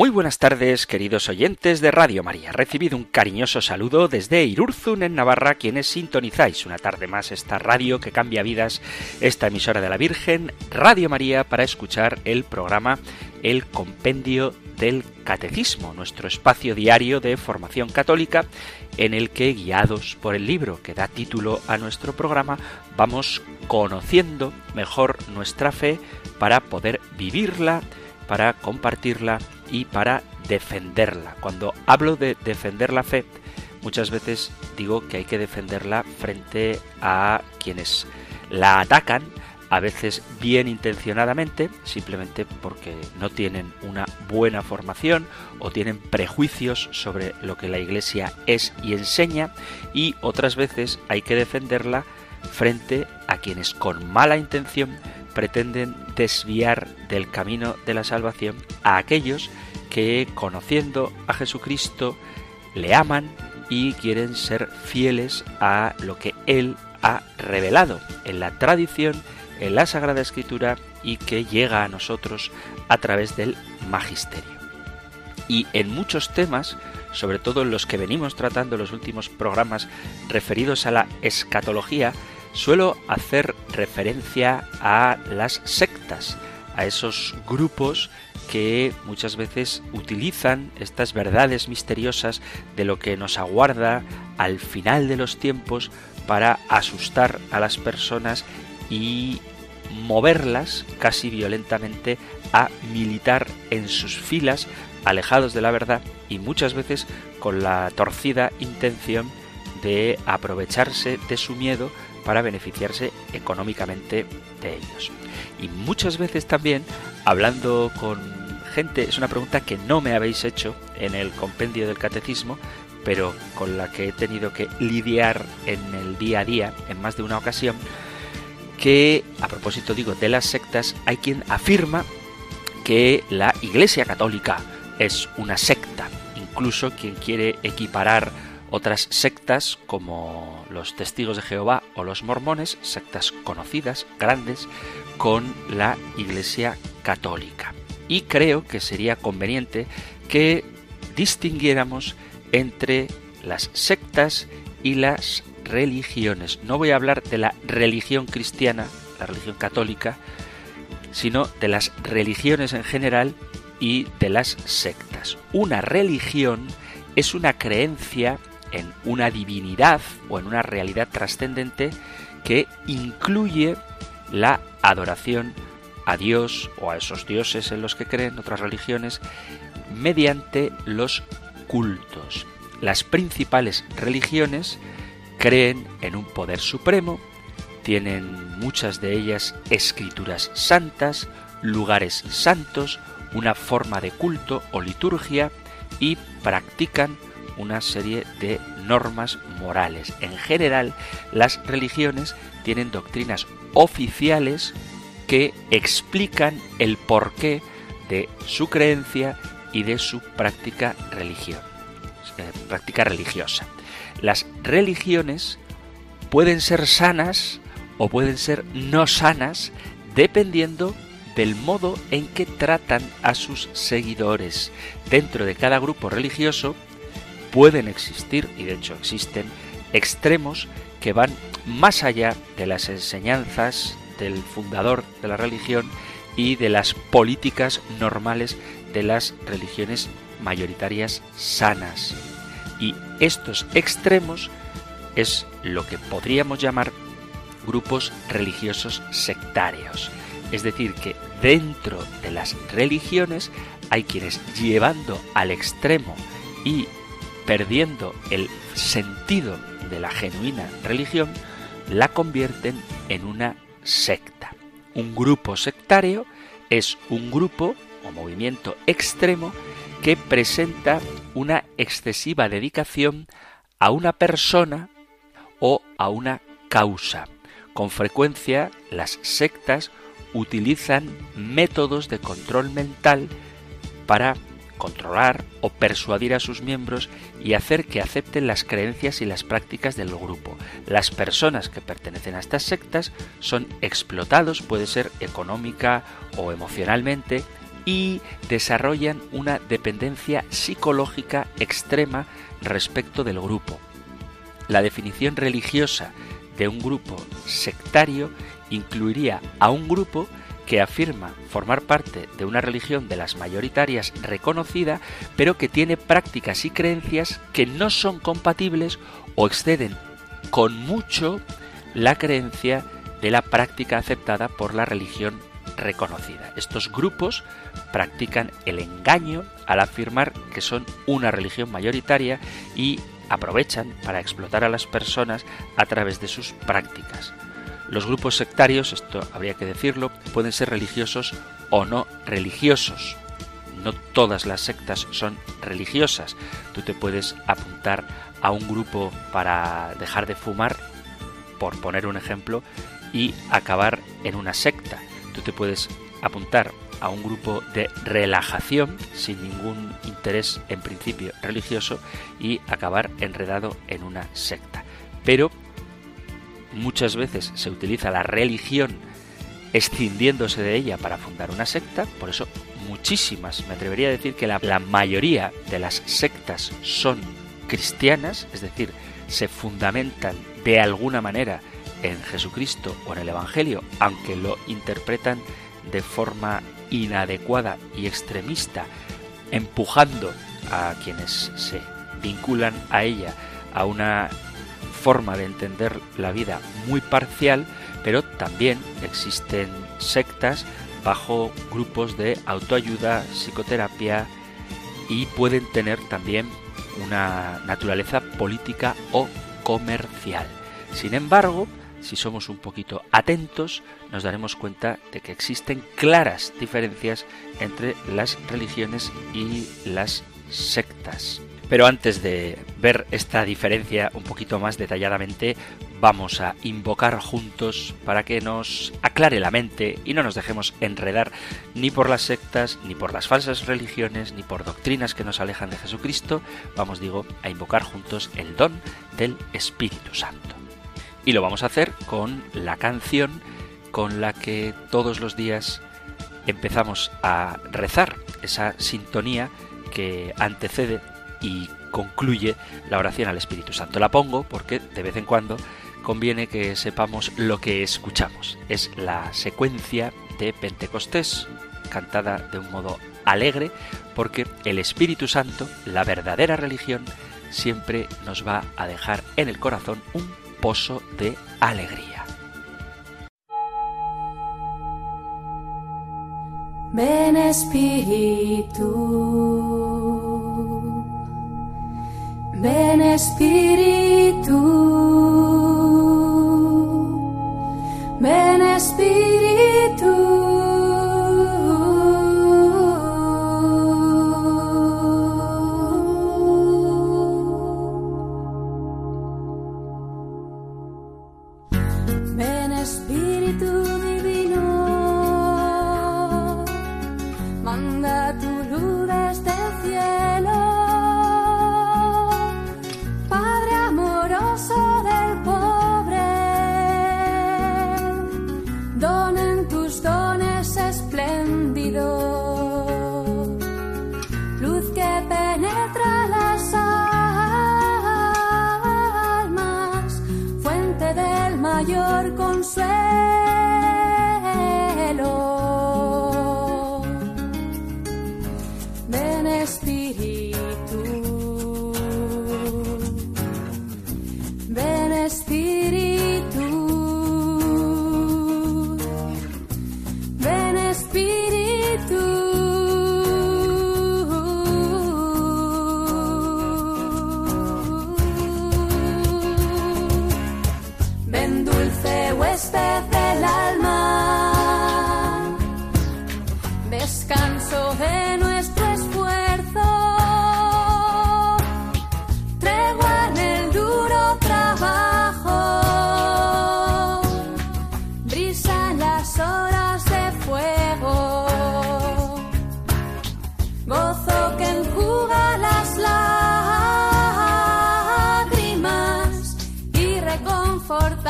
Muy buenas tardes, queridos oyentes de Radio María. Recibido un cariñoso saludo desde Irurzun, en Navarra, quienes sintonizáis una tarde más esta radio que cambia vidas, esta emisora de la Virgen, Radio María, para escuchar el programa El Compendio del Catecismo, nuestro espacio diario de formación católica, en el que, guiados por el libro que da título a nuestro programa, vamos conociendo mejor nuestra fe para poder vivirla, para compartirla y para defenderla. Cuando hablo de defender la fe, muchas veces digo que hay que defenderla frente a quienes la atacan, a veces bien intencionadamente, simplemente porque no tienen una buena formación o tienen prejuicios sobre lo que la Iglesia es y enseña, y otras veces hay que defenderla frente a quienes con mala intención pretenden desviar del camino de la salvación a aquellos que conociendo a Jesucristo le aman y quieren ser fieles a lo que Él ha revelado en la tradición, en la Sagrada Escritura y que llega a nosotros a través del magisterio. Y en muchos temas, sobre todo en los que venimos tratando en los últimos programas referidos a la escatología, suelo hacer referencia a las sectas, a esos grupos que muchas veces utilizan estas verdades misteriosas de lo que nos aguarda al final de los tiempos para asustar a las personas y moverlas casi violentamente a militar en sus filas, alejados de la verdad y muchas veces con la torcida intención de aprovecharse de su miedo para beneficiarse económicamente de ellos. Y muchas veces también, hablando con gente, es una pregunta que no me habéis hecho en el compendio del catecismo, pero con la que he tenido que lidiar en el día a día en más de una ocasión, que a propósito digo de las sectas, hay quien afirma que la Iglesia Católica es una secta, incluso quien quiere equiparar otras sectas como los testigos de Jehová o los mormones, sectas conocidas, grandes, con la Iglesia Católica. Y creo que sería conveniente que distinguiéramos entre las sectas y las religiones. No voy a hablar de la religión cristiana, la religión católica, sino de las religiones en general y de las sectas. Una religión es una creencia en una divinidad o en una realidad trascendente que incluye la adoración a Dios o a esos dioses en los que creen otras religiones mediante los cultos. Las principales religiones creen en un poder supremo, tienen muchas de ellas escrituras santas, lugares santos, una forma de culto o liturgia y practican una serie de normas morales. En general, las religiones tienen doctrinas oficiales que explican el porqué de su creencia y de su práctica religión, eh, práctica religiosa. Las religiones pueden ser sanas o pueden ser no sanas dependiendo del modo en que tratan a sus seguidores. Dentro de cada grupo religioso pueden existir, y de hecho existen, extremos que van más allá de las enseñanzas del fundador de la religión y de las políticas normales de las religiones mayoritarias sanas. Y estos extremos es lo que podríamos llamar grupos religiosos sectarios. Es decir, que dentro de las religiones hay quienes llevando al extremo y perdiendo el sentido de la genuina religión, la convierten en una secta. Un grupo sectario es un grupo o movimiento extremo que presenta una excesiva dedicación a una persona o a una causa. Con frecuencia las sectas utilizan métodos de control mental para controlar o persuadir a sus miembros y hacer que acepten las creencias y las prácticas del grupo. Las personas que pertenecen a estas sectas son explotados, puede ser económica o emocionalmente, y desarrollan una dependencia psicológica extrema respecto del grupo. La definición religiosa de un grupo sectario incluiría a un grupo que afirma formar parte de una religión de las mayoritarias reconocida, pero que tiene prácticas y creencias que no son compatibles o exceden con mucho la creencia de la práctica aceptada por la religión reconocida. Estos grupos practican el engaño al afirmar que son una religión mayoritaria y aprovechan para explotar a las personas a través de sus prácticas. Los grupos sectarios, esto habría que decirlo, pueden ser religiosos o no religiosos. No todas las sectas son religiosas. Tú te puedes apuntar a un grupo para dejar de fumar, por poner un ejemplo, y acabar en una secta. Tú te puedes apuntar a un grupo de relajación sin ningún interés en principio religioso y acabar enredado en una secta. Pero muchas veces se utiliza la religión escindiéndose de ella para fundar una secta, por eso muchísimas, me atrevería a decir que la, la, mayoría de las sectas son cristianas, es decir, se fundamentan de alguna manera en Jesucristo o en el Evangelio, aunque lo interpretan de forma inadecuada y extremista, empujando a quienes se vinculan a ella a una forma de entender la vida muy parcial, pero también existen sectas bajo grupos de autoayuda, psicoterapia y pueden tener también una naturaleza política o comercial. Sin embargo, si somos un poquito atentos, nos daremos cuenta de que existen claras diferencias entre las religiones y las sectas. Pero antes de ver esta diferencia un poquito más detalladamente, vamos a invocar juntos para que nos aclare la mente y no nos dejemos enredar ni por las sectas, ni por las falsas religiones, ni por doctrinas que nos alejan de Jesucristo. Vamos, digo, a invocar juntos el don del Espíritu Santo. Y lo vamos a hacer con la canción con la que todos los días empezamos a rezar, esa sintonía que antecede y concluye la oración al Espíritu Santo. La pongo porque de vez en cuando conviene que sepamos lo que escuchamos. Es la secuencia de Pentecostés, cantada de un modo alegre, porque el Espíritu Santo, la verdadera religión, siempre nos va a dejar en el corazón un pozo de alegría. Ven Espíritu, ven Espíritu,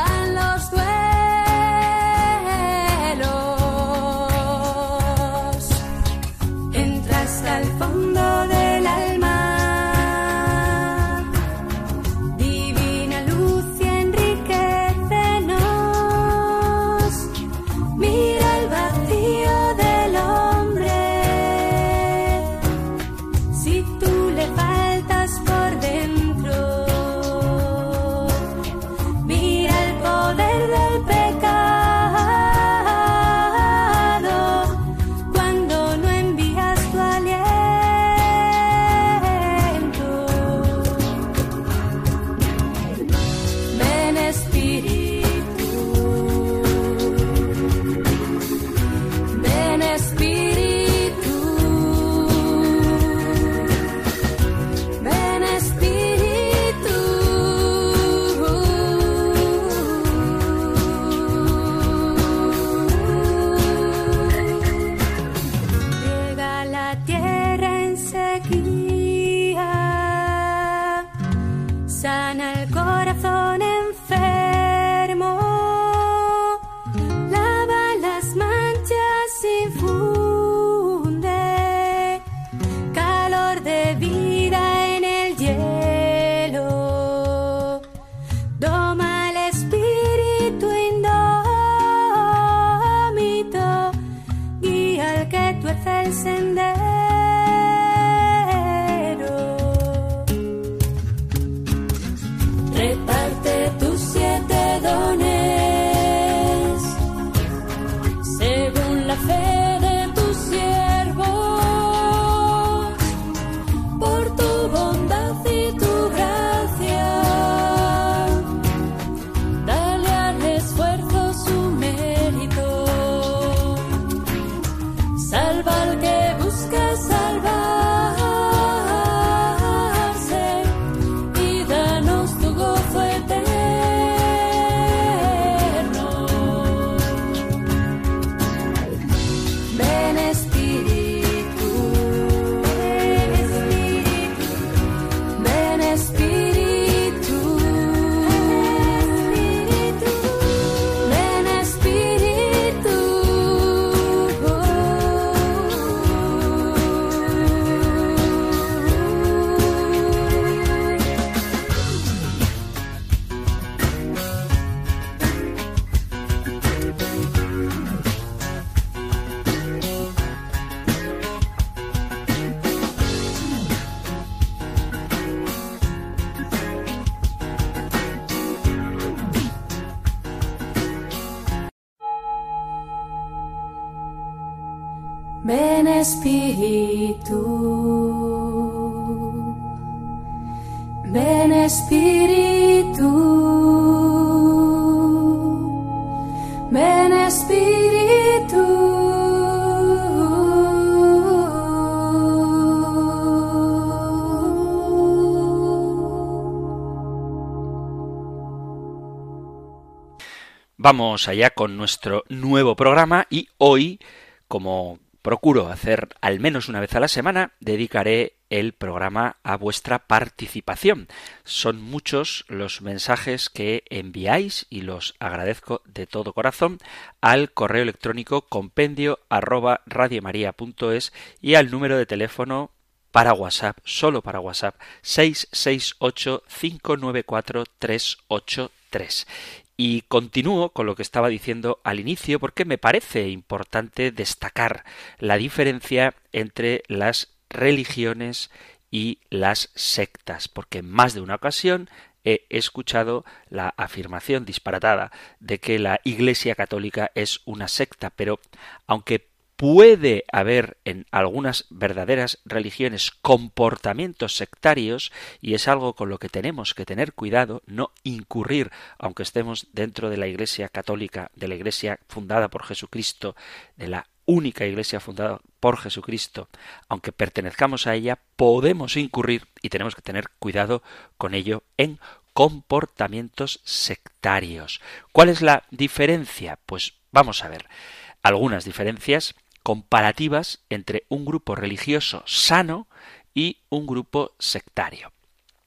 están los dueños. Vamos allá con nuestro nuevo programa y hoy, como procuro hacer al menos una vez a la semana, dedicaré el programa a vuestra participación. Son muchos los mensajes que enviáis y los agradezco de todo corazón al correo electrónico compendio arroba radiomaria.es y al número de teléfono para WhatsApp, solo para WhatsApp, 668-594-383. Y continúo con lo que estaba diciendo al inicio porque me parece importante destacar la diferencia entre las religiones y las sectas, porque en más de una ocasión he escuchado la afirmación disparatada de que la Iglesia Católica es una secta, pero aunque puede haber en algunas verdaderas religiones comportamientos sectarios y es algo con lo que tenemos que tener cuidado, no incurrir, aunque estemos dentro de la Iglesia católica, de la Iglesia fundada por Jesucristo, de la única Iglesia fundada por Jesucristo, aunque pertenezcamos a ella, podemos incurrir y tenemos que tener cuidado con ello en comportamientos sectarios. ¿Cuál es la diferencia? Pues vamos a ver algunas diferencias comparativas entre un grupo religioso sano y un grupo sectario.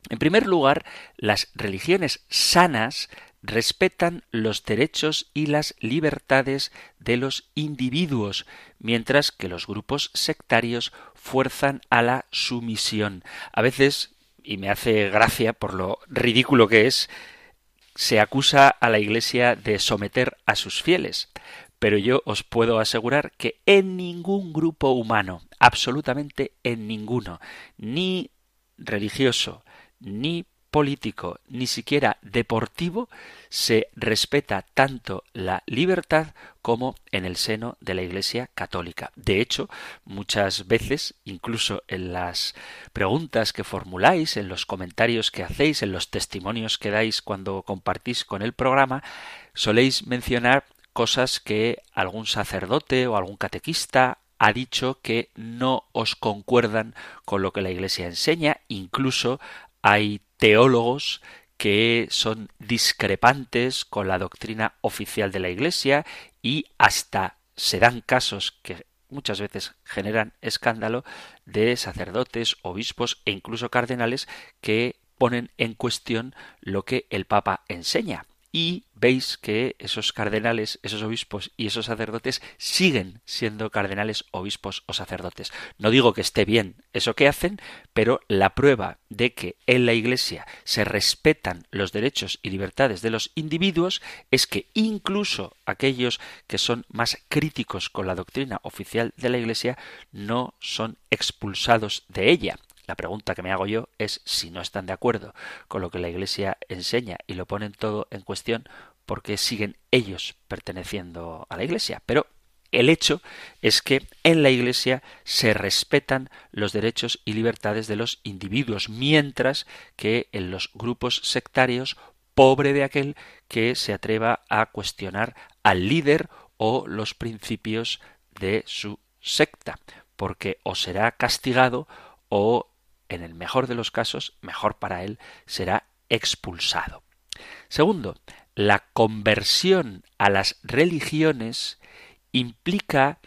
En primer lugar, las religiones sanas respetan los derechos y las libertades de los individuos, mientras que los grupos sectarios fuerzan a la sumisión. A veces, y me hace gracia por lo ridículo que es, se acusa a la Iglesia de someter a sus fieles pero yo os puedo asegurar que en ningún grupo humano, absolutamente en ninguno, ni religioso, ni político, ni siquiera deportivo, se respeta tanto la libertad como en el seno de la Iglesia católica. De hecho, muchas veces, incluso en las preguntas que formuláis, en los comentarios que hacéis, en los testimonios que dais cuando compartís con el programa, soléis mencionar cosas que algún sacerdote o algún catequista ha dicho que no os concuerdan con lo que la Iglesia enseña, incluso hay teólogos que son discrepantes con la doctrina oficial de la Iglesia y hasta se dan casos que muchas veces generan escándalo de sacerdotes, obispos e incluso cardenales que ponen en cuestión lo que el Papa enseña y veis que esos cardenales, esos obispos y esos sacerdotes siguen siendo cardenales, obispos o sacerdotes. No digo que esté bien eso que hacen, pero la prueba de que en la Iglesia se respetan los derechos y libertades de los individuos es que incluso aquellos que son más críticos con la doctrina oficial de la Iglesia no son expulsados de ella. La pregunta que me hago yo es si no están de acuerdo con lo que la Iglesia enseña y lo ponen todo en cuestión, ¿por qué siguen ellos perteneciendo a la Iglesia? Pero el hecho es que en la Iglesia se respetan los derechos y libertades de los individuos, mientras que en los grupos sectarios, pobre de aquel que se atreva a cuestionar al líder o los principios de su secta, porque o será castigado o en el mejor de los casos, mejor para él, será expulsado. Segundo, la conversión a las religiones implica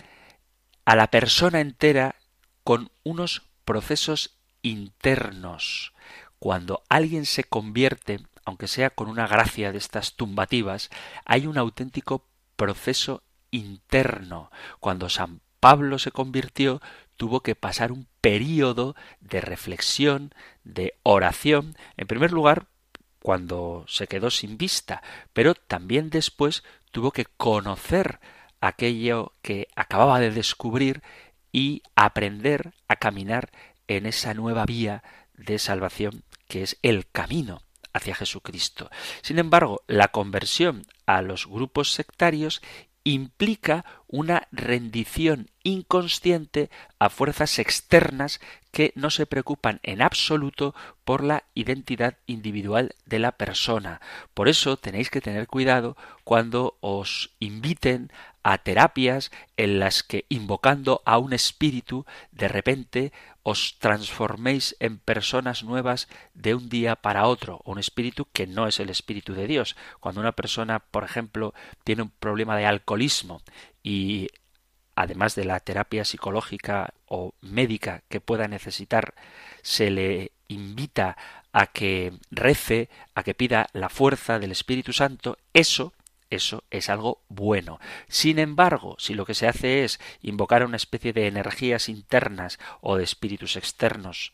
a la persona entera con unos procesos internos. Cuando alguien se convierte, aunque sea con una gracia de estas tumbativas, hay un auténtico proceso interno. Cuando San Pablo se convirtió, tuvo que pasar un período de reflexión, de oración, en primer lugar, cuando se quedó sin vista, pero también después tuvo que conocer aquello que acababa de descubrir y aprender a caminar en esa nueva vía de salvación que es el camino hacia Jesucristo. Sin embargo, la conversión a los grupos sectarios implica una rendición inconsciente a fuerzas externas que no se preocupan en absoluto por la identidad individual de la persona. Por eso tenéis que tener cuidado cuando os inviten a terapias en las que invocando a un espíritu de repente os transforméis en personas nuevas de un día para otro, un espíritu que no es el espíritu de Dios. Cuando una persona, por ejemplo, tiene un problema de alcoholismo y además de la terapia psicológica o médica que pueda necesitar, se le invita a que rece, a que pida la fuerza del Espíritu Santo, eso eso es algo bueno. Sin embargo, si lo que se hace es invocar a una especie de energías internas o de espíritus externos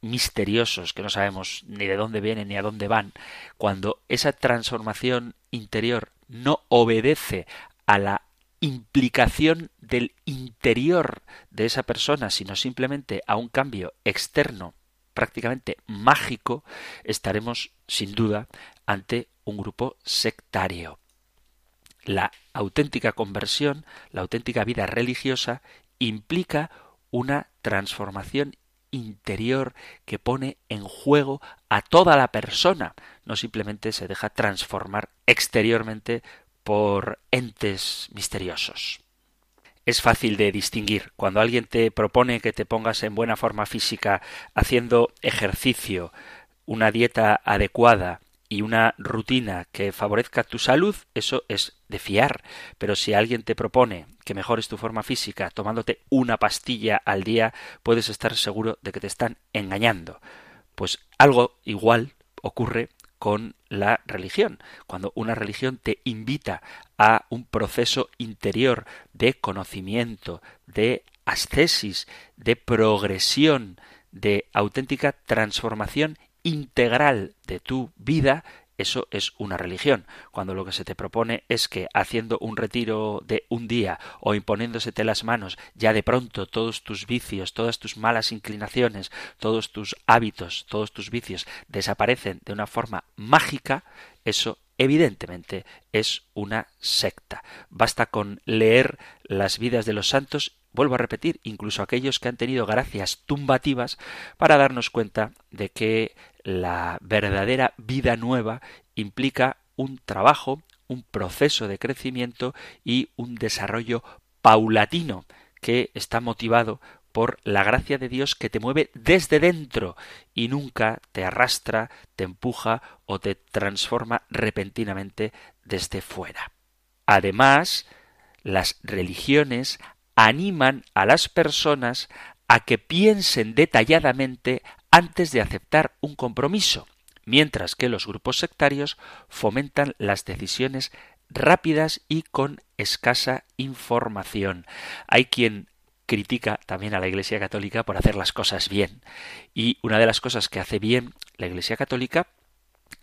misteriosos que no sabemos ni de dónde vienen ni a dónde van, cuando esa transformación interior no obedece a la implicación del interior de esa persona, sino simplemente a un cambio externo prácticamente mágico, estaremos sin duda ante un grupo sectario. La auténtica conversión, la auténtica vida religiosa, implica una transformación interior que pone en juego a toda la persona, no simplemente se deja transformar exteriormente por entes misteriosos. Es fácil de distinguir. Cuando alguien te propone que te pongas en buena forma física haciendo ejercicio, una dieta adecuada y una rutina que favorezca tu salud, eso es de fiar. Pero si alguien te propone que mejores tu forma física tomándote una pastilla al día, puedes estar seguro de que te están engañando. Pues algo igual ocurre con la religión. Cuando una religión te invita a un proceso interior de conocimiento, de ascesis, de progresión, de auténtica transformación integral de tu vida, eso es una religión. Cuando lo que se te propone es que haciendo un retiro de un día o imponiéndosete las manos, ya de pronto todos tus vicios, todas tus malas inclinaciones, todos tus hábitos, todos tus vicios desaparecen de una forma mágica, eso evidentemente es una secta. Basta con leer las vidas de los santos vuelvo a repetir, incluso aquellos que han tenido gracias tumbativas, para darnos cuenta de que la verdadera vida nueva implica un trabajo, un proceso de crecimiento y un desarrollo paulatino que está motivado por la gracia de Dios que te mueve desde dentro y nunca te arrastra, te empuja o te transforma repentinamente desde fuera. Además, las religiones animan a las personas a que piensen detalladamente antes de aceptar un compromiso, mientras que los grupos sectarios fomentan las decisiones rápidas y con escasa información. Hay quien critica también a la Iglesia Católica por hacer las cosas bien. Y una de las cosas que hace bien la Iglesia Católica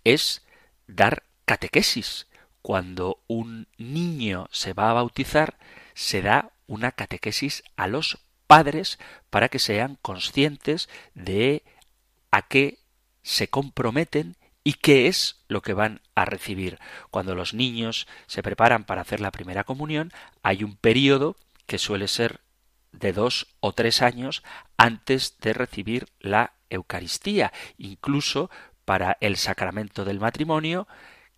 es dar catequesis. Cuando un niño se va a bautizar, se da una catequesis a los padres para que sean conscientes de a qué se comprometen y qué es lo que van a recibir. Cuando los niños se preparan para hacer la primera comunión, hay un periodo que suele ser de dos o tres años antes de recibir la Eucaristía, incluso para el sacramento del matrimonio,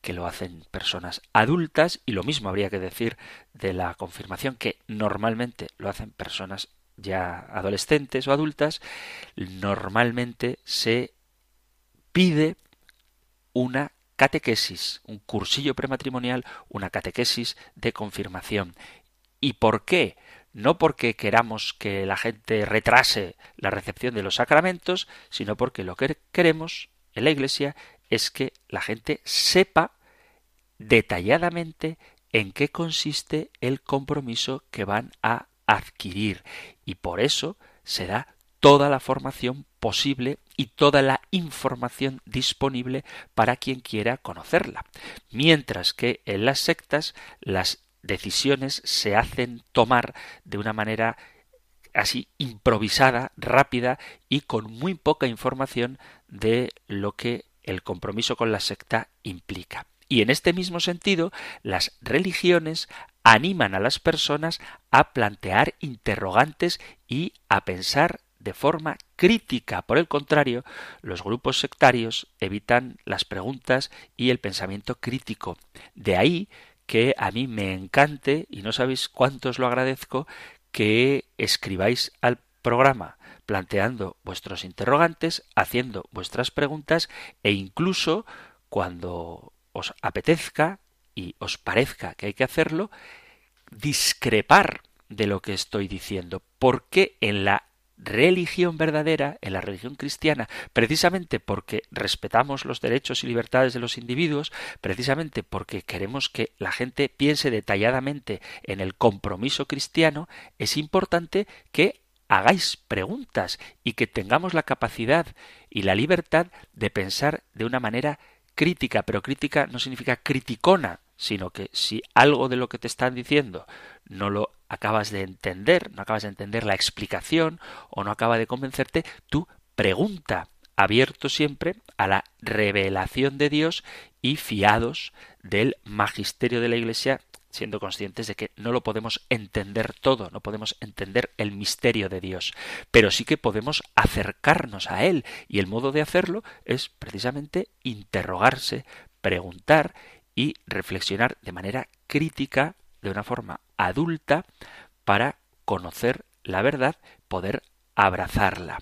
que lo hacen personas adultas, y lo mismo habría que decir de la confirmación, que normalmente lo hacen personas ya adolescentes o adultas, normalmente se pide una catequesis, un cursillo prematrimonial, una catequesis de confirmación. ¿Y por qué? no porque queramos que la gente retrase la recepción de los sacramentos, sino porque lo que queremos en la Iglesia es que la gente sepa detalladamente en qué consiste el compromiso que van a adquirir y por eso se da toda la formación posible y toda la información disponible para quien quiera conocerla. Mientras que en las sectas las decisiones se hacen tomar de una manera así improvisada, rápida y con muy poca información de lo que el compromiso con la secta implica. Y en este mismo sentido, las religiones animan a las personas a plantear interrogantes y a pensar de forma crítica. Por el contrario, los grupos sectarios evitan las preguntas y el pensamiento crítico. De ahí que a mí me encante, y no sabéis cuántos lo agradezco, que escribáis al programa planteando vuestros interrogantes, haciendo vuestras preguntas e incluso cuando os apetezca y os parezca que hay que hacerlo, discrepar de lo que estoy diciendo, porque en la religión verdadera, en la religión cristiana, precisamente porque respetamos los derechos y libertades de los individuos, precisamente porque queremos que la gente piense detalladamente en el compromiso cristiano, es importante que hagáis preguntas y que tengamos la capacidad y la libertad de pensar de una manera crítica, pero crítica no significa criticona, sino que si algo de lo que te están diciendo no lo acabas de entender, no acabas de entender la explicación o no acaba de convencerte, tú pregunta, abierto siempre a la revelación de Dios y fiados del magisterio de la Iglesia, siendo conscientes de que no lo podemos entender todo, no podemos entender el misterio de Dios, pero sí que podemos acercarnos a Él y el modo de hacerlo es precisamente interrogarse, preguntar y reflexionar de manera crítica, de una forma adulta, para conocer la verdad, poder abrazarla.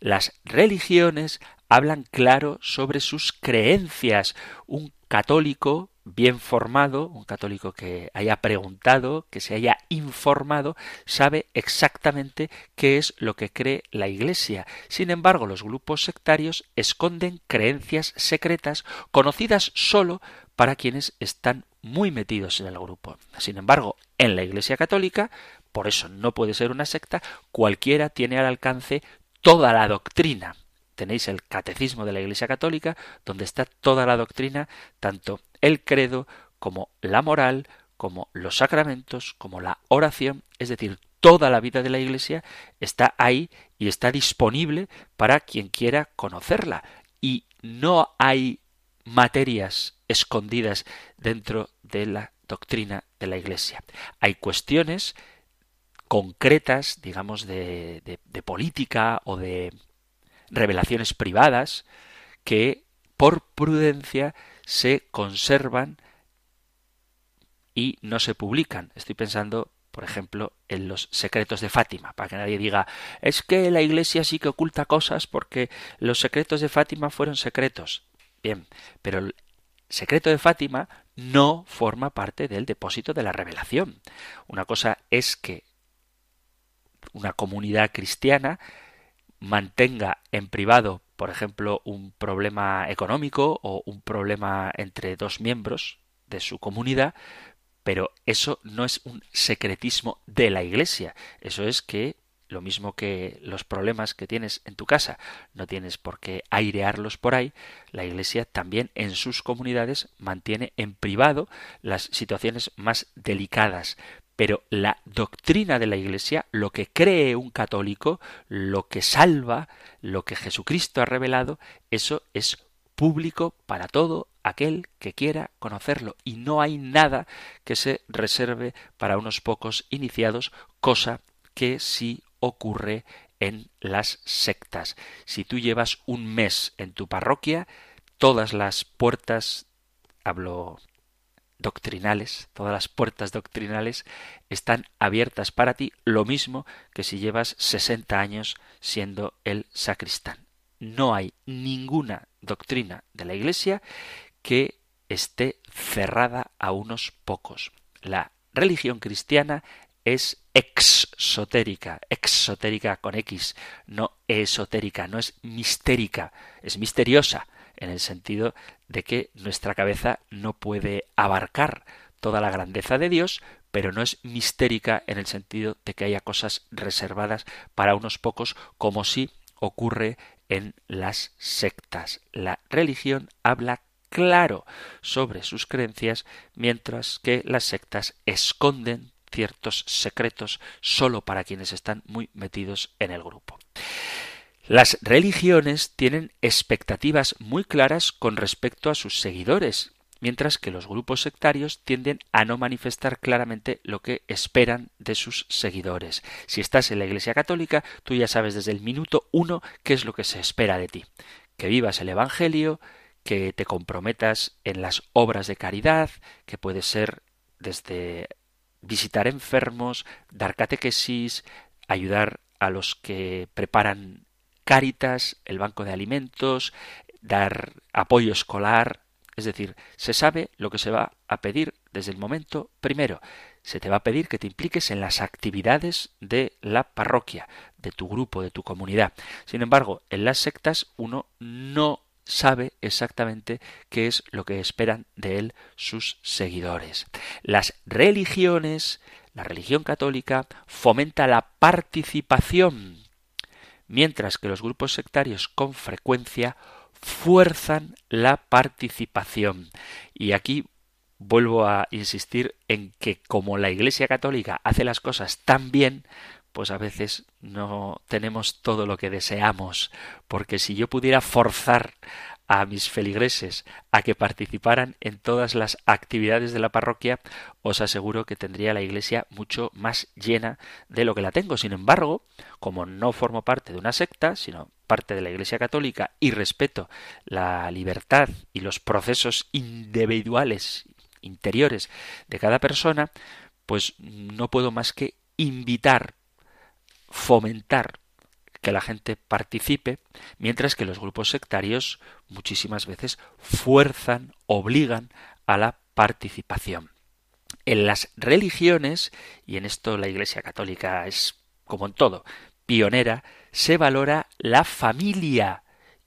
Las religiones hablan claro sobre sus creencias. Un católico bien formado, un católico que haya preguntado, que se haya informado, sabe exactamente qué es lo que cree la Iglesia. Sin embargo, los grupos sectarios esconden creencias secretas conocidas sólo para quienes están muy metidos en el grupo. Sin embargo, en la Iglesia Católica, por eso no puede ser una secta, cualquiera tiene al alcance toda la doctrina. Tenéis el catecismo de la Iglesia Católica, donde está toda la doctrina, tanto el credo como la moral, como los sacramentos, como la oración, es decir, toda la vida de la Iglesia está ahí y está disponible para quien quiera conocerla. Y no hay materias escondidas dentro de la doctrina de la Iglesia. Hay cuestiones concretas, digamos, de, de, política o de revelaciones privadas que por prudencia se conservan y no se publican. Estoy pensando, por ejemplo, en los secretos de Fátima, para que nadie diga, es que la Iglesia sí que oculta cosas porque los secretos de Fátima fueron secretos. Bien, pero el secreto de Fátima no forma parte del depósito de la revelación. Una cosa es que una comunidad cristiana mantenga en privado por ejemplo, un problema económico o un problema entre dos miembros de su comunidad, pero eso no es un secretismo de la Iglesia, eso es que lo mismo que los problemas que tienes en tu casa no tienes por qué airearlos por ahí, la Iglesia también en sus comunidades mantiene en privado las situaciones más delicadas. Pero la doctrina de la Iglesia, lo que cree un católico, lo que salva, lo que Jesucristo ha revelado, eso es público para todo aquel que quiera conocerlo y no hay nada que se reserve para unos pocos iniciados, cosa que sí ocurre en las sectas. Si tú llevas un mes en tu parroquia, todas las puertas, hablo doctrinales, todas las puertas doctrinales están abiertas para ti, lo mismo que si llevas 60 años siendo el sacristán. No hay ninguna doctrina de la Iglesia que esté cerrada a unos pocos. La religión cristiana es exotérica, exotérica con X, no esotérica, no es mistérica, es misteriosa en el sentido de que nuestra cabeza no puede abarcar toda la grandeza de Dios, pero no es mistérica en el sentido de que haya cosas reservadas para unos pocos, como si ocurre en las sectas. La religión habla claro sobre sus creencias, mientras que las sectas esconden ciertos secretos solo para quienes están muy metidos en el grupo. Las religiones tienen expectativas muy claras con respecto a sus seguidores, mientras que los grupos sectarios tienden a no manifestar claramente lo que esperan de sus seguidores. Si estás en la Iglesia Católica, tú ya sabes desde el minuto uno qué es lo que se espera de ti. Que vivas el Evangelio, que te comprometas en las obras de caridad, que puede ser desde visitar enfermos, dar catequesis, ayudar a los que preparan Cáritas, el Banco de Alimentos, dar apoyo escolar, es decir, se sabe lo que se va a pedir desde el momento primero. Se te va a pedir que te impliques en las actividades de la parroquia, de tu grupo, de tu comunidad. Sin embargo, en las sectas uno no sabe exactamente qué es lo que esperan de él sus seguidores. Las religiones, la religión católica, fomenta la participación mientras que los grupos sectarios con frecuencia fuerzan la participación. Y aquí vuelvo a insistir en que como la Iglesia Católica hace las cosas tan bien, pues a veces no tenemos todo lo que deseamos, porque si yo pudiera forzar a mis feligreses a que participaran en todas las actividades de la parroquia, os aseguro que tendría la iglesia mucho más llena de lo que la tengo. Sin embargo, como no formo parte de una secta, sino parte de la iglesia católica y respeto la libertad y los procesos individuales interiores de cada persona, pues no puedo más que invitar, fomentar que la gente participe, mientras que los grupos sectarios muchísimas veces fuerzan, obligan a la participación. En las religiones, y en esto la Iglesia Católica es, como en todo, pionera, se valora la familia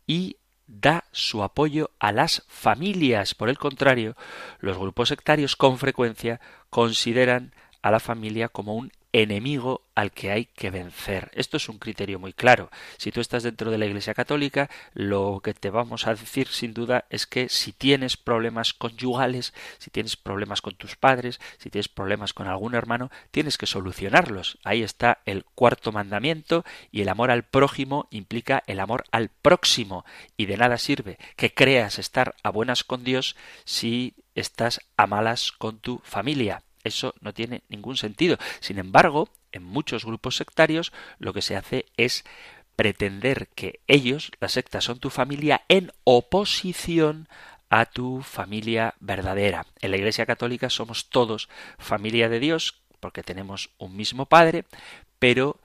y da su apoyo a las familias. Por el contrario, los grupos sectarios con frecuencia consideran a la familia como un enemigo al que hay que vencer. Esto es un criterio muy claro. Si tú estás dentro de la Iglesia Católica, lo que te vamos a decir sin duda es que si tienes problemas conyugales, si tienes problemas con tus padres, si tienes problemas con algún hermano, tienes que solucionarlos. Ahí está el cuarto mandamiento y el amor al prójimo implica el amor al próximo y de nada sirve que creas estar a buenas con Dios si estás a malas con tu familia. Eso no tiene ningún sentido. Sin embargo, en muchos grupos sectarios lo que se hace es pretender que ellos, la secta, son tu familia en oposición a tu familia verdadera. En la Iglesia Católica somos todos familia de Dios porque tenemos un mismo Padre, pero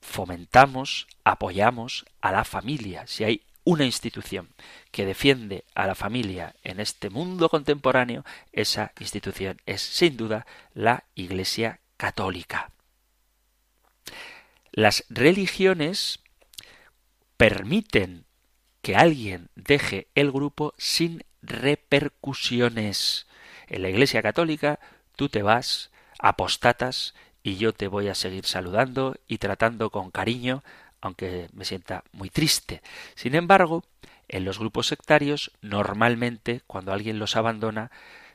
fomentamos, apoyamos a la familia. Si hay una institución que defiende a la familia en este mundo contemporáneo, esa institución es sin duda la Iglesia Católica. Las religiones permiten que alguien deje el grupo sin repercusiones. En la Iglesia Católica tú te vas, apostatas, y yo te voy a seguir saludando y tratando con cariño, aunque me sienta muy triste. Sin embargo, en los grupos sectarios, normalmente, cuando alguien los abandona,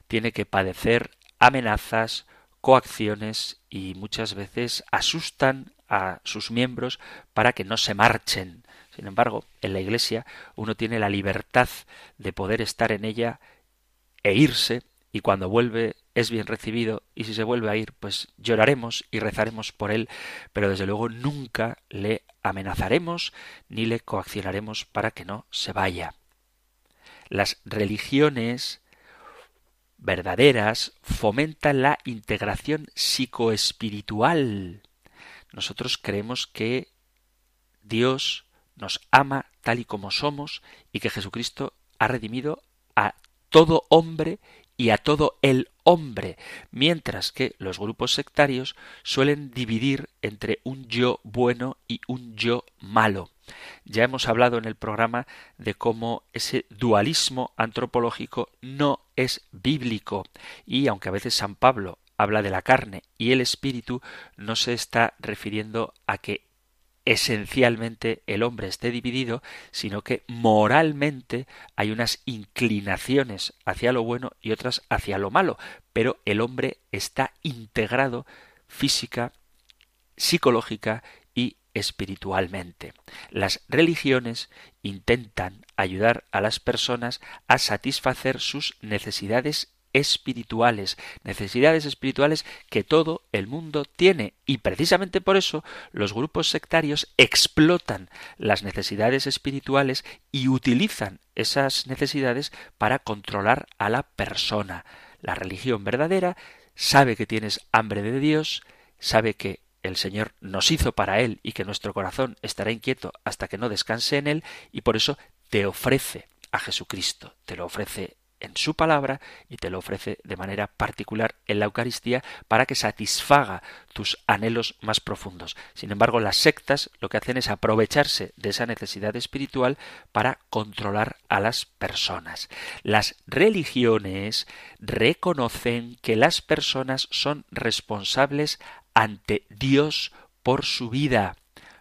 tiene que padecer amenazas, coacciones y muchas veces asustan a sus miembros para que no se marchen. Sin embargo, en la Iglesia uno tiene la libertad de poder estar en ella e irse y cuando vuelve es bien recibido y si se vuelve a ir pues lloraremos y rezaremos por él, pero desde luego nunca le amenazaremos ni le coaccionaremos para que no se vaya. Las religiones verdaderas fomentan la integración psicoespiritual. Nosotros creemos que Dios nos ama tal y como somos y que Jesucristo ha redimido a todo hombre y a todo el hombre, mientras que los grupos sectarios suelen dividir entre un yo bueno y un yo malo. Ya hemos hablado en el programa de cómo ese dualismo antropológico no es bíblico y aunque a veces San Pablo habla de la carne y el espíritu, no se está refiriendo a que esencialmente el hombre esté dividido, sino que moralmente hay unas inclinaciones hacia lo bueno y otras hacia lo malo, pero el hombre está integrado física, psicológica y espiritualmente. Las religiones intentan ayudar a las personas a satisfacer sus necesidades espirituales, necesidades espirituales que todo el mundo tiene. Y precisamente por eso los grupos sectarios explotan las necesidades espirituales y utilizan esas necesidades para controlar a la persona. La religión verdadera sabe que tienes hambre de Dios, sabe que el Señor nos hizo para Él y que nuestro corazón estará inquieto hasta que no descanse en Él y por eso te ofrece a Jesucristo, te lo ofrece en su palabra y te lo ofrece de manera particular en la Eucaristía para que satisfaga tus anhelos más profundos. Sin embargo, las sectas lo que hacen es aprovecharse de esa necesidad espiritual para controlar a las personas. Las religiones reconocen que las personas son responsables ante Dios por su vida.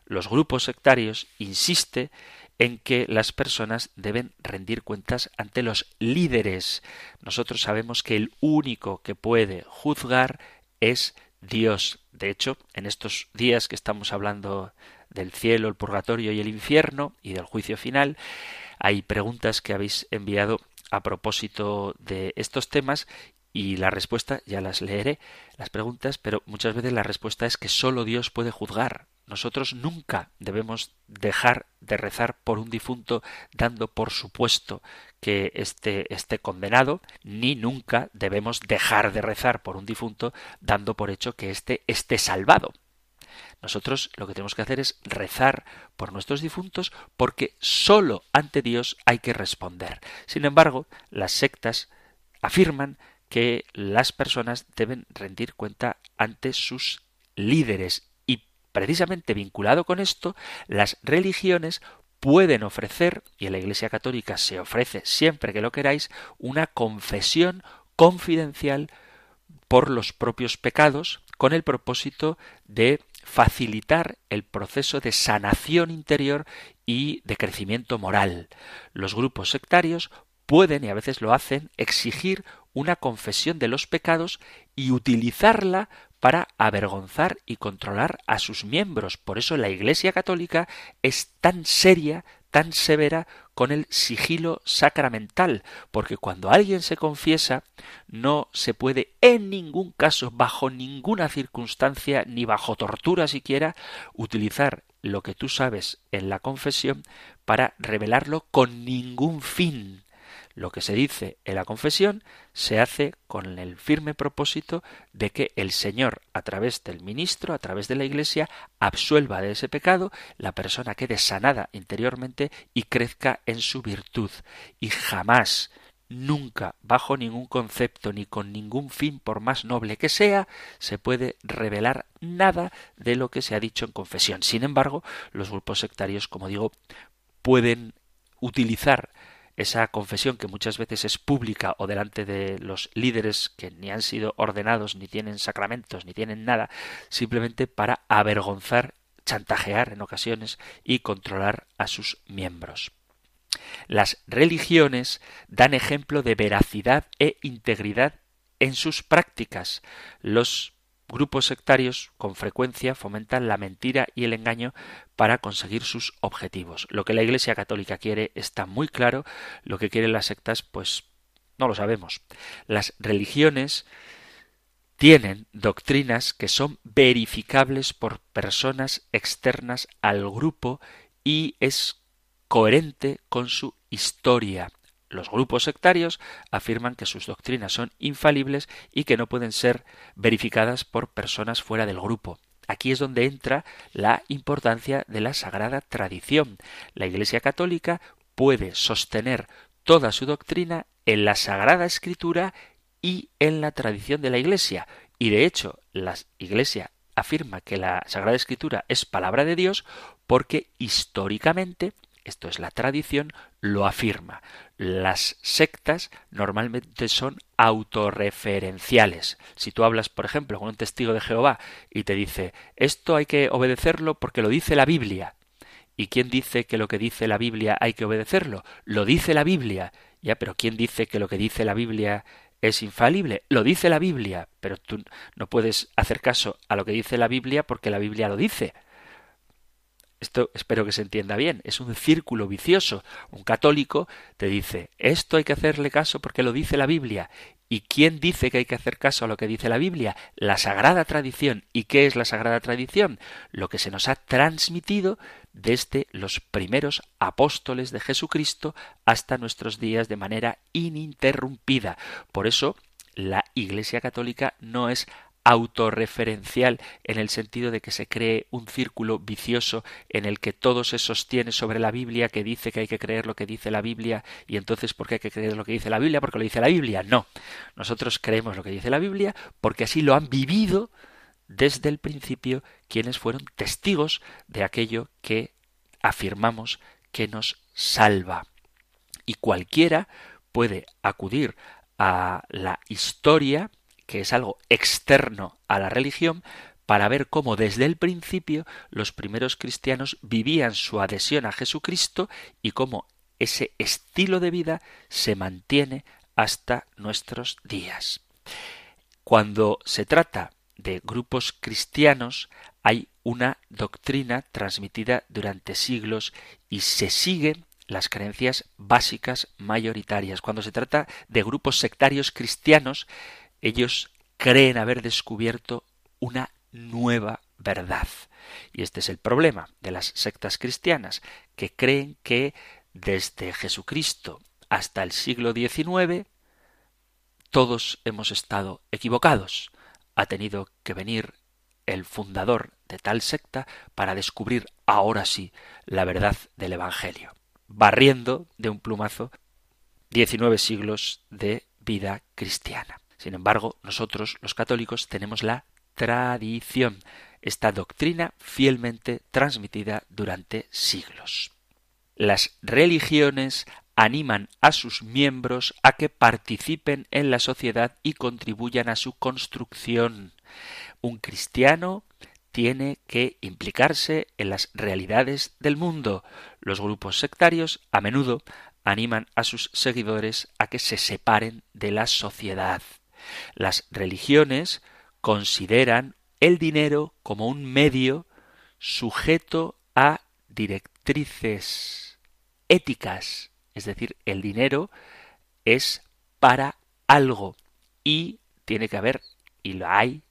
Los grupos sectarios insiste en que las personas deben rendir cuentas ante los líderes. Nosotros sabemos que el único que puede juzgar es Dios. De hecho, en estos días que estamos hablando del cielo, el purgatorio y el infierno y del juicio final, hay preguntas que habéis enviado a propósito de estos temas y la respuesta ya las leeré, las preguntas, pero muchas veces la respuesta es que solo Dios puede juzgar. Nosotros nunca debemos dejar de rezar por un difunto dando por supuesto que esté, esté condenado, ni nunca debemos dejar de rezar por un difunto dando por hecho que éste esté salvado. Nosotros lo que tenemos que hacer es rezar por nuestros difuntos porque sólo ante Dios hay que responder. Sin embargo, las sectas afirman que las personas deben rendir cuenta ante sus líderes Precisamente vinculado con esto, las religiones pueden ofrecer, y en la Iglesia Católica se ofrece siempre que lo queráis, una confesión confidencial por los propios pecados con el propósito de facilitar el proceso de sanación interior y de crecimiento moral. Los grupos sectarios pueden, y a veces lo hacen, exigir una confesión de los pecados y utilizarla para avergonzar y controlar a sus miembros. Por eso la Iglesia Católica es tan seria, tan severa con el sigilo sacramental, porque cuando alguien se confiesa no se puede en ningún caso, bajo ninguna circunstancia, ni bajo tortura siquiera, utilizar lo que tú sabes en la confesión para revelarlo con ningún fin. Lo que se dice en la confesión se hace con el firme propósito de que el Señor, a través del ministro, a través de la Iglesia, absuelva de ese pecado, la persona quede sanada interiormente y crezca en su virtud. Y jamás, nunca, bajo ningún concepto ni con ningún fin, por más noble que sea, se puede revelar nada de lo que se ha dicho en confesión. Sin embargo, los grupos sectarios, como digo, pueden utilizar esa confesión que muchas veces es pública o delante de los líderes que ni han sido ordenados, ni tienen sacramentos, ni tienen nada, simplemente para avergonzar, chantajear en ocasiones y controlar a sus miembros. Las religiones dan ejemplo de veracidad e integridad en sus prácticas. Los grupos sectarios con frecuencia fomentan la mentira y el engaño para conseguir sus objetivos. Lo que la Iglesia Católica quiere está muy claro, lo que quieren las sectas pues no lo sabemos. Las religiones tienen doctrinas que son verificables por personas externas al grupo y es coherente con su historia. Los grupos sectarios afirman que sus doctrinas son infalibles y que no pueden ser verificadas por personas fuera del grupo. Aquí es donde entra la importancia de la sagrada tradición. La Iglesia Católica puede sostener toda su doctrina en la sagrada escritura y en la tradición de la Iglesia. Y de hecho, la Iglesia afirma que la Sagrada Escritura es palabra de Dios porque históricamente esto es la tradición, lo afirma. Las sectas normalmente son autorreferenciales. Si tú hablas, por ejemplo, con un testigo de Jehová y te dice, esto hay que obedecerlo porque lo dice la Biblia. ¿Y quién dice que lo que dice la Biblia hay que obedecerlo? Lo dice la Biblia. Ya, pero ¿quién dice que lo que dice la Biblia es infalible? Lo dice la Biblia, pero tú no puedes hacer caso a lo que dice la Biblia porque la Biblia lo dice. Esto espero que se entienda bien. Es un círculo vicioso. Un católico te dice, esto hay que hacerle caso porque lo dice la Biblia. ¿Y quién dice que hay que hacer caso a lo que dice la Biblia? La sagrada tradición. ¿Y qué es la sagrada tradición? Lo que se nos ha transmitido desde los primeros apóstoles de Jesucristo hasta nuestros días de manera ininterrumpida. Por eso, la Iglesia Católica no es autorreferencial en el sentido de que se cree un círculo vicioso en el que todo se sostiene sobre la Biblia que dice que hay que creer lo que dice la Biblia y entonces ¿por qué hay que creer lo que dice la Biblia? Porque lo dice la Biblia. No, nosotros creemos lo que dice la Biblia porque así lo han vivido desde el principio quienes fueron testigos de aquello que afirmamos que nos salva. Y cualquiera puede acudir a la historia que es algo externo a la religión, para ver cómo desde el principio los primeros cristianos vivían su adhesión a Jesucristo y cómo ese estilo de vida se mantiene hasta nuestros días. Cuando se trata de grupos cristianos hay una doctrina transmitida durante siglos y se siguen las creencias básicas mayoritarias. Cuando se trata de grupos sectarios cristianos, ellos creen haber descubierto una nueva verdad. Y este es el problema de las sectas cristianas, que creen que desde Jesucristo hasta el siglo XIX todos hemos estado equivocados. Ha tenido que venir el fundador de tal secta para descubrir ahora sí la verdad del Evangelio, barriendo de un plumazo 19 siglos de vida cristiana. Sin embargo, nosotros, los católicos, tenemos la tradición, esta doctrina fielmente transmitida durante siglos. Las religiones animan a sus miembros a que participen en la sociedad y contribuyan a su construcción. Un cristiano tiene que implicarse en las realidades del mundo. Los grupos sectarios a menudo animan a sus seguidores a que se separen de la sociedad. Las religiones consideran el dinero como un medio sujeto a directrices éticas, es decir, el dinero es para algo y tiene que haber, y lo hay,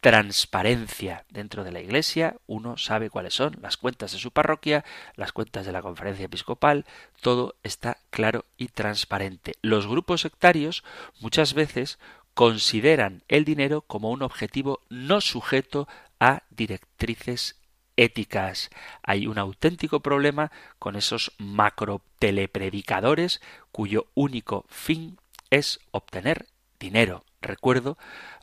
transparencia dentro de la Iglesia, uno sabe cuáles son las cuentas de su parroquia, las cuentas de la conferencia episcopal, todo está claro y transparente. Los grupos sectarios muchas veces consideran el dinero como un objetivo no sujeto a directrices éticas. Hay un auténtico problema con esos macro telepredicadores cuyo único fin es obtener dinero. Recuerdo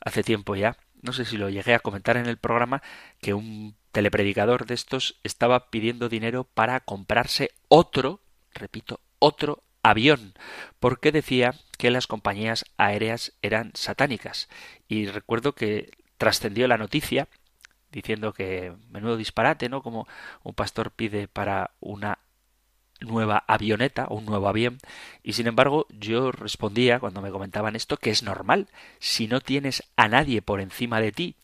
hace tiempo ya, no sé si lo llegué a comentar en el programa, que un telepredicador de estos estaba pidiendo dinero para comprarse otro repito, otro avión, porque decía que las compañías aéreas eran satánicas. Y recuerdo que trascendió la noticia diciendo que menudo disparate, ¿no? Como un pastor pide para una nueva avioneta un nuevo avión y sin embargo yo respondía cuando me comentaban esto que es normal si no tienes a nadie por encima de ti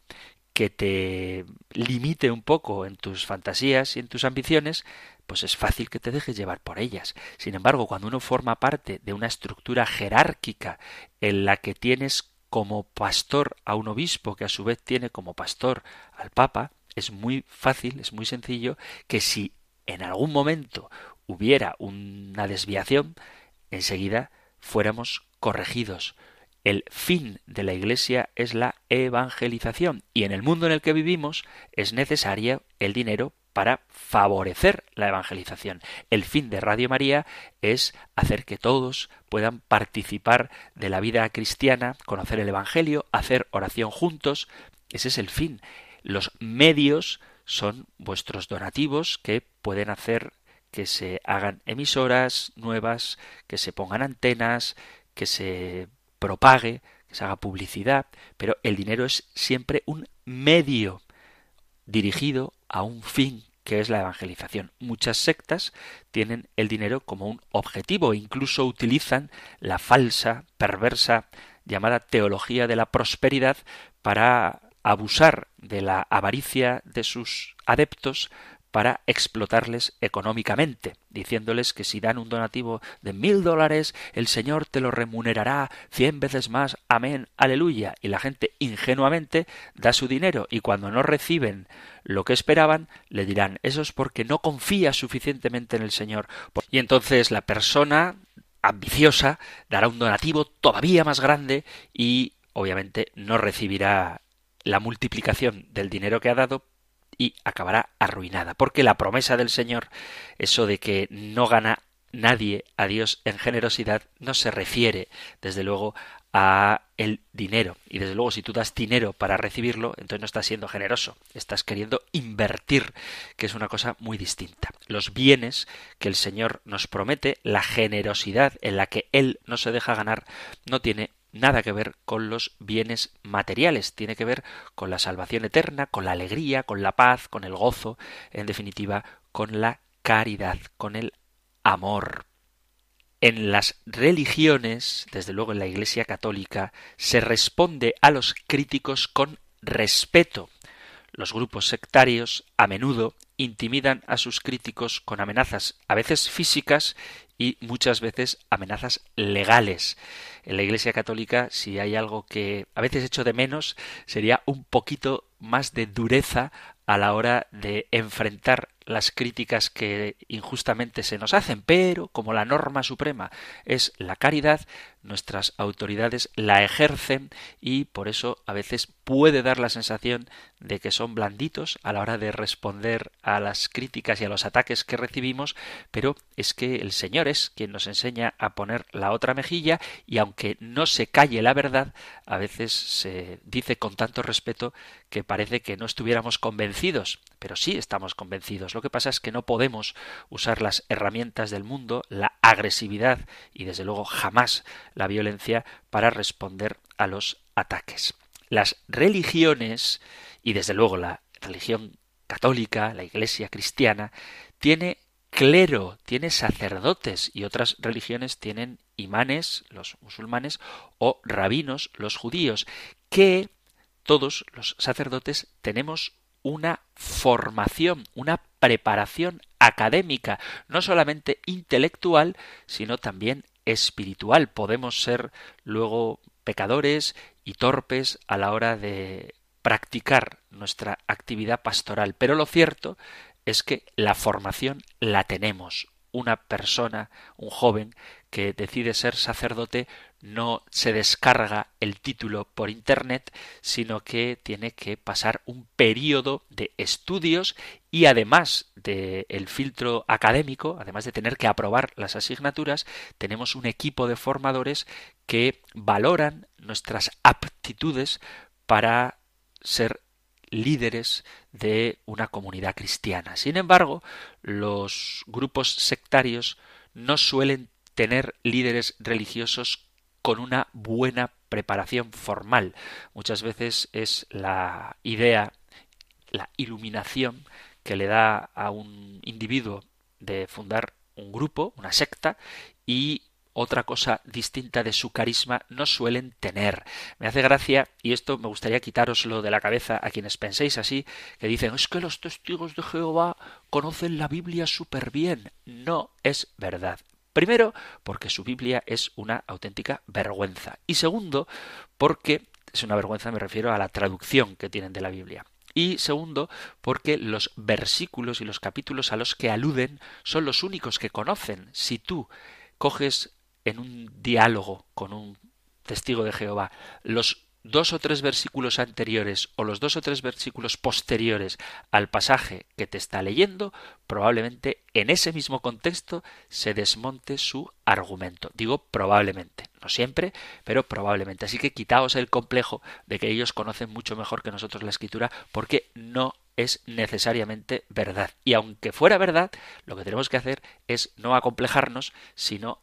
que te limite un poco en tus fantasías y en tus ambiciones, pues es fácil que te dejes llevar por ellas. Sin embargo, cuando uno forma parte de una estructura jerárquica en la que tienes como pastor a un obispo que a su vez tiene como pastor al papa, es muy fácil, es muy sencillo que si en algún momento hubiera una desviación, enseguida fuéramos corregidos. El fin de la Iglesia es la evangelización y en el mundo en el que vivimos es necesario el dinero para favorecer la evangelización. El fin de Radio María es hacer que todos puedan participar de la vida cristiana, conocer el Evangelio, hacer oración juntos. Ese es el fin. Los medios son vuestros donativos que pueden hacer que se hagan emisoras nuevas, que se pongan antenas, que se propague, que se haga publicidad, pero el dinero es siempre un medio dirigido a un fin que es la evangelización. Muchas sectas tienen el dinero como un objetivo e incluso utilizan la falsa, perversa, llamada teología de la prosperidad para abusar de la avaricia de sus adeptos para explotarles económicamente, diciéndoles que si dan un donativo de mil dólares, el Señor te lo remunerará cien veces más. Amén, aleluya. Y la gente ingenuamente da su dinero y cuando no reciben lo que esperaban, le dirán, eso es porque no confía suficientemente en el Señor. Y entonces la persona ambiciosa dará un donativo todavía más grande y obviamente no recibirá la multiplicación del dinero que ha dado, y acabará arruinada. Porque la promesa del Señor, eso de que no gana nadie a Dios en generosidad, no se refiere, desde luego, a el dinero. Y desde luego, si tú das dinero para recibirlo, entonces no estás siendo generoso, estás queriendo invertir, que es una cosa muy distinta. Los bienes que el Señor nos promete, la generosidad en la que Él no se deja ganar, no tiene nada que ver con los bienes materiales, tiene que ver con la salvación eterna, con la alegría, con la paz, con el gozo, en definitiva, con la caridad, con el amor. En las religiones, desde luego en la Iglesia católica, se responde a los críticos con respeto. Los grupos sectarios a menudo intimidan a sus críticos con amenazas a veces físicas y muchas veces amenazas legales. En la Iglesia Católica, si hay algo que a veces echo de menos, sería un poquito más de dureza a la hora de enfrentar las críticas que injustamente se nos hacen, pero como la norma suprema es la caridad, nuestras autoridades la ejercen y por eso a veces puede dar la sensación de que son blanditos a la hora de responder a las críticas y a los ataques que recibimos, pero es que el Señor es quien nos enseña a poner la otra mejilla y aunque no se calle la verdad, a veces se dice con tanto respeto que parece que no estuviéramos convencidos, pero sí estamos convencidos. Lo que pasa es que no podemos usar las herramientas del mundo, la agresividad y desde luego jamás la violencia para responder a los ataques. Las religiones y desde luego la religión católica, la iglesia cristiana, tiene clero, tiene sacerdotes y otras religiones tienen imanes, los musulmanes, o rabinos, los judíos, que todos los sacerdotes tenemos una formación, una preparación académica, no solamente intelectual, sino también espiritual. Podemos ser luego pecadores y torpes a la hora de practicar nuestra actividad pastoral, pero lo cierto es que la formación la tenemos. Una persona, un joven que decide ser sacerdote, no se descarga el título por Internet, sino que tiene que pasar un periodo de estudios y además del filtro académico, además de tener que aprobar las asignaturas, tenemos un equipo de formadores que valoran nuestras aptitudes para ser líderes de una comunidad cristiana. Sin embargo, los grupos sectarios no suelen tener líderes religiosos con una buena preparación formal. Muchas veces es la idea, la iluminación que le da a un individuo de fundar un grupo, una secta, y otra cosa distinta de su carisma no suelen tener. Me hace gracia, y esto me gustaría quitároslo de la cabeza a quienes penséis así, que dicen es que los testigos de Jehová conocen la Biblia súper bien. No es verdad. Primero, porque su Biblia es una auténtica vergüenza. Y segundo, porque es una vergüenza, me refiero a la traducción que tienen de la Biblia. Y segundo, porque los versículos y los capítulos a los que aluden son los únicos que conocen. Si tú coges en un diálogo con un testigo de Jehová los dos o tres versículos anteriores o los dos o tres versículos posteriores al pasaje que te está leyendo, probablemente en ese mismo contexto se desmonte su argumento. Digo probablemente, no siempre, pero probablemente. Así que quitaos el complejo de que ellos conocen mucho mejor que nosotros la escritura porque no es necesariamente verdad. Y aunque fuera verdad, lo que tenemos que hacer es no acomplejarnos, sino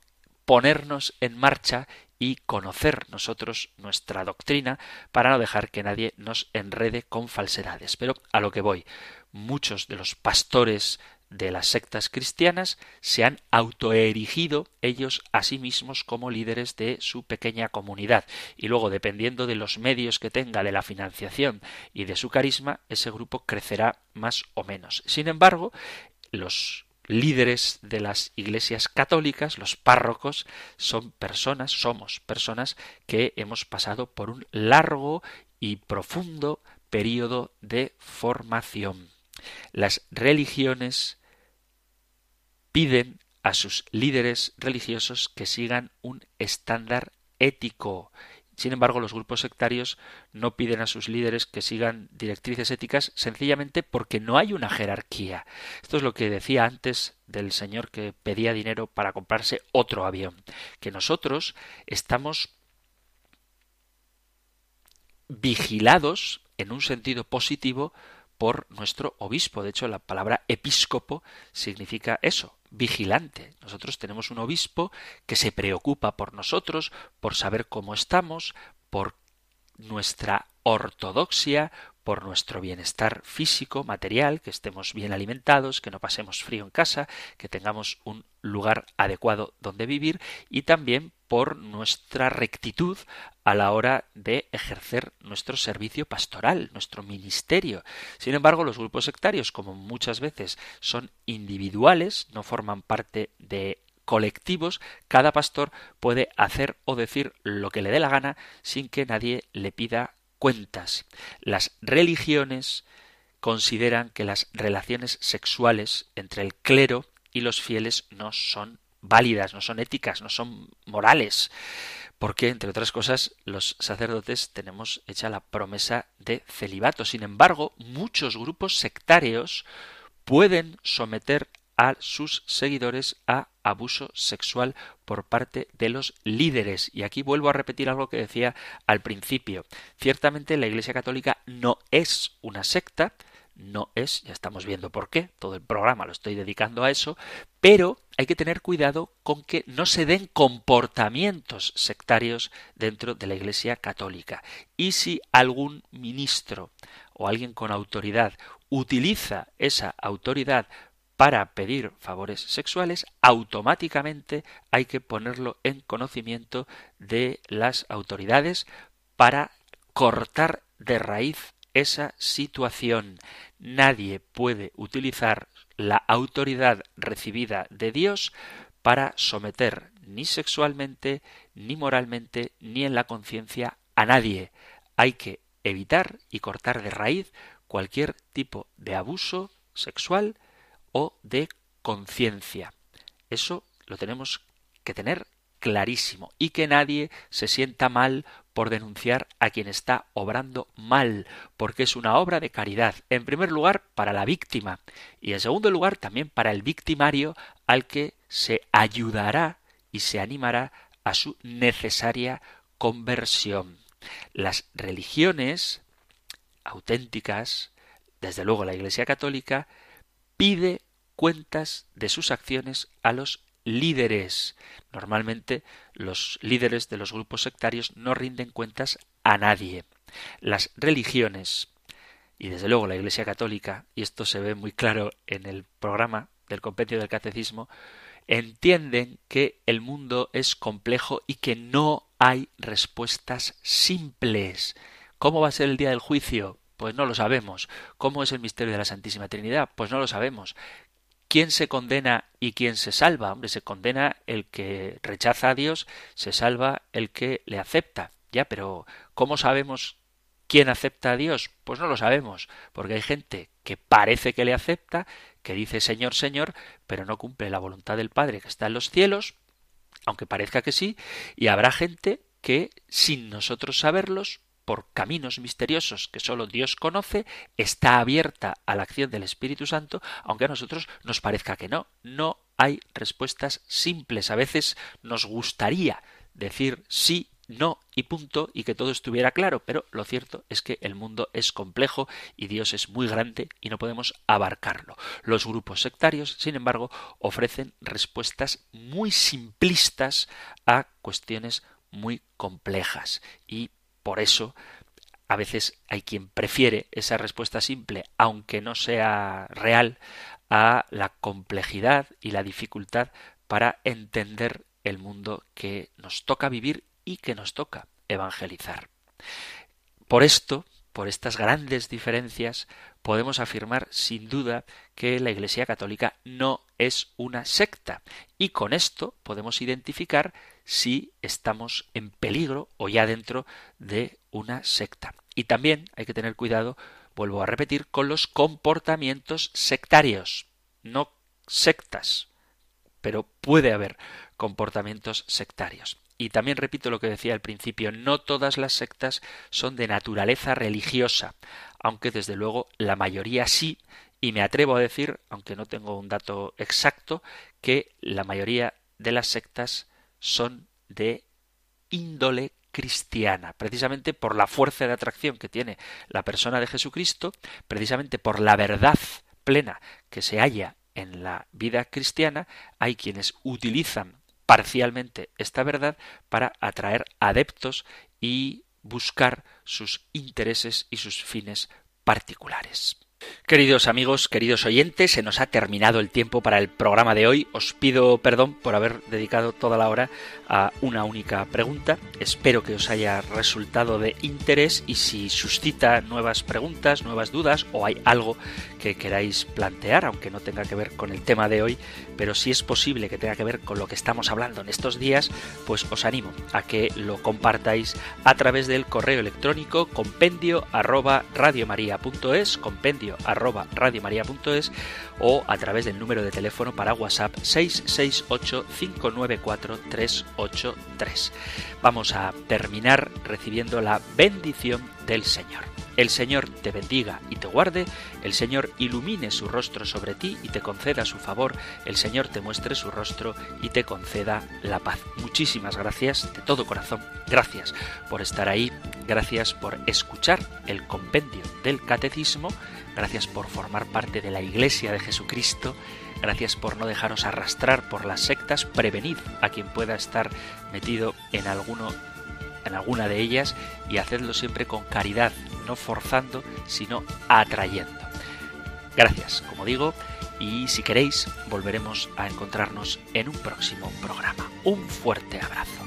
ponernos en marcha y conocer nosotros nuestra doctrina para no dejar que nadie nos enrede con falsedades. Pero a lo que voy, muchos de los pastores de las sectas cristianas se han autoerigido ellos a sí mismos como líderes de su pequeña comunidad y luego dependiendo de los medios que tenga de la financiación y de su carisma ese grupo crecerá más o menos. Sin embargo, los líderes de las iglesias católicas, los párrocos, son personas, somos personas que hemos pasado por un largo y profundo periodo de formación. Las religiones piden a sus líderes religiosos que sigan un estándar ético sin embargo, los grupos sectarios no piden a sus líderes que sigan directrices éticas sencillamente porque no hay una jerarquía. Esto es lo que decía antes del señor que pedía dinero para comprarse otro avión, que nosotros estamos vigilados en un sentido positivo por nuestro obispo. De hecho, la palabra episcopo significa eso, vigilante. Nosotros tenemos un obispo que se preocupa por nosotros, por saber cómo estamos, por nuestra ortodoxia, por nuestro bienestar físico, material, que estemos bien alimentados, que no pasemos frío en casa, que tengamos un lugar adecuado donde vivir y también por nuestra rectitud a la hora de ejercer nuestro servicio pastoral, nuestro ministerio. Sin embargo, los grupos sectarios, como muchas veces son individuales, no forman parte de colectivos, cada pastor puede hacer o decir lo que le dé la gana sin que nadie le pida cuentas. Las religiones consideran que las relaciones sexuales entre el clero y los fieles no son válidas, no son éticas, no son morales, porque, entre otras cosas, los sacerdotes tenemos hecha la promesa de celibato. Sin embargo, muchos grupos sectarios pueden someter a sus seguidores a abuso sexual por parte de los líderes. Y aquí vuelvo a repetir algo que decía al principio. Ciertamente la Iglesia Católica no es una secta, no es, ya estamos viendo por qué, todo el programa lo estoy dedicando a eso, pero hay que tener cuidado con que no se den comportamientos sectarios dentro de la Iglesia Católica. Y si algún ministro o alguien con autoridad utiliza esa autoridad para pedir favores sexuales, automáticamente hay que ponerlo en conocimiento de las autoridades para cortar de raíz esa situación. Nadie puede utilizar la autoridad recibida de Dios para someter ni sexualmente, ni moralmente, ni en la conciencia a nadie. Hay que evitar y cortar de raíz cualquier tipo de abuso sexual o de conciencia. Eso lo tenemos que tener clarísimo y que nadie se sienta mal por denunciar a quien está obrando mal, porque es una obra de caridad, en primer lugar para la víctima y en segundo lugar también para el victimario al que se ayudará y se animará a su necesaria conversión. Las religiones auténticas, desde luego la Iglesia Católica, pide cuentas de sus acciones a los líderes. Normalmente los líderes de los grupos sectarios no rinden cuentas a nadie. Las religiones, y desde luego la Iglesia Católica, y esto se ve muy claro en el programa del compendio del catecismo, entienden que el mundo es complejo y que no hay respuestas simples. ¿Cómo va a ser el día del juicio? Pues no lo sabemos. ¿Cómo es el misterio de la Santísima Trinidad? Pues no lo sabemos. ¿Quién se condena y quién se salva? Hombre, se condena el que rechaza a Dios, se salva el que le acepta. Ya, pero ¿cómo sabemos quién acepta a Dios? Pues no lo sabemos, porque hay gente que parece que le acepta, que dice Señor, Señor, pero no cumple la voluntad del Padre que está en los cielos, aunque parezca que sí, y habrá gente que, sin nosotros saberlos, por caminos misteriosos que solo Dios conoce, está abierta a la acción del Espíritu Santo, aunque a nosotros nos parezca que no. No hay respuestas simples. A veces nos gustaría decir sí, no y punto y que todo estuviera claro, pero lo cierto es que el mundo es complejo y Dios es muy grande y no podemos abarcarlo. Los grupos sectarios, sin embargo, ofrecen respuestas muy simplistas a cuestiones muy complejas y por eso, a veces hay quien prefiere esa respuesta simple, aunque no sea real, a la complejidad y la dificultad para entender el mundo que nos toca vivir y que nos toca evangelizar. Por esto, por estas grandes diferencias, podemos afirmar sin duda que la Iglesia Católica no es una secta y con esto podemos identificar si estamos en peligro o ya dentro de una secta. Y también hay que tener cuidado, vuelvo a repetir, con los comportamientos sectarios, no sectas, pero puede haber comportamientos sectarios. Y también repito lo que decía al principio, no todas las sectas son de naturaleza religiosa, aunque desde luego la mayoría sí, y me atrevo a decir, aunque no tengo un dato exacto, que la mayoría de las sectas son de índole cristiana, precisamente por la fuerza de atracción que tiene la persona de Jesucristo, precisamente por la verdad plena que se halla en la vida cristiana, hay quienes utilizan parcialmente esta verdad para atraer adeptos y buscar sus intereses y sus fines particulares. Queridos amigos, queridos oyentes, se nos ha terminado el tiempo para el programa de hoy. Os pido perdón por haber dedicado toda la hora a una única pregunta. Espero que os haya resultado de interés y si suscita nuevas preguntas, nuevas dudas o hay algo que queráis plantear, aunque no tenga que ver con el tema de hoy, pero si es posible que tenga que ver con lo que estamos hablando en estos días, pues os animo a que lo compartáis a través del correo electrónico compendio arroba compendio arroba o a través del número de teléfono para WhatsApp 668 594 383. Vamos a terminar recibiendo la bendición del Señor. El Señor te bendiga y te guarde, el Señor ilumine su rostro sobre ti y te conceda su favor, el Señor te muestre su rostro y te conceda la paz. Muchísimas gracias de todo corazón, gracias por estar ahí, gracias por escuchar el compendio del catecismo, gracias por formar parte de la Iglesia de Jesucristo, gracias por no dejaros arrastrar por las sectas, prevenid a quien pueda estar metido en alguno en alguna de ellas y hacedlo siempre con caridad, no forzando, sino atrayendo. Gracias, como digo, y si queréis, volveremos a encontrarnos en un próximo programa. Un fuerte abrazo.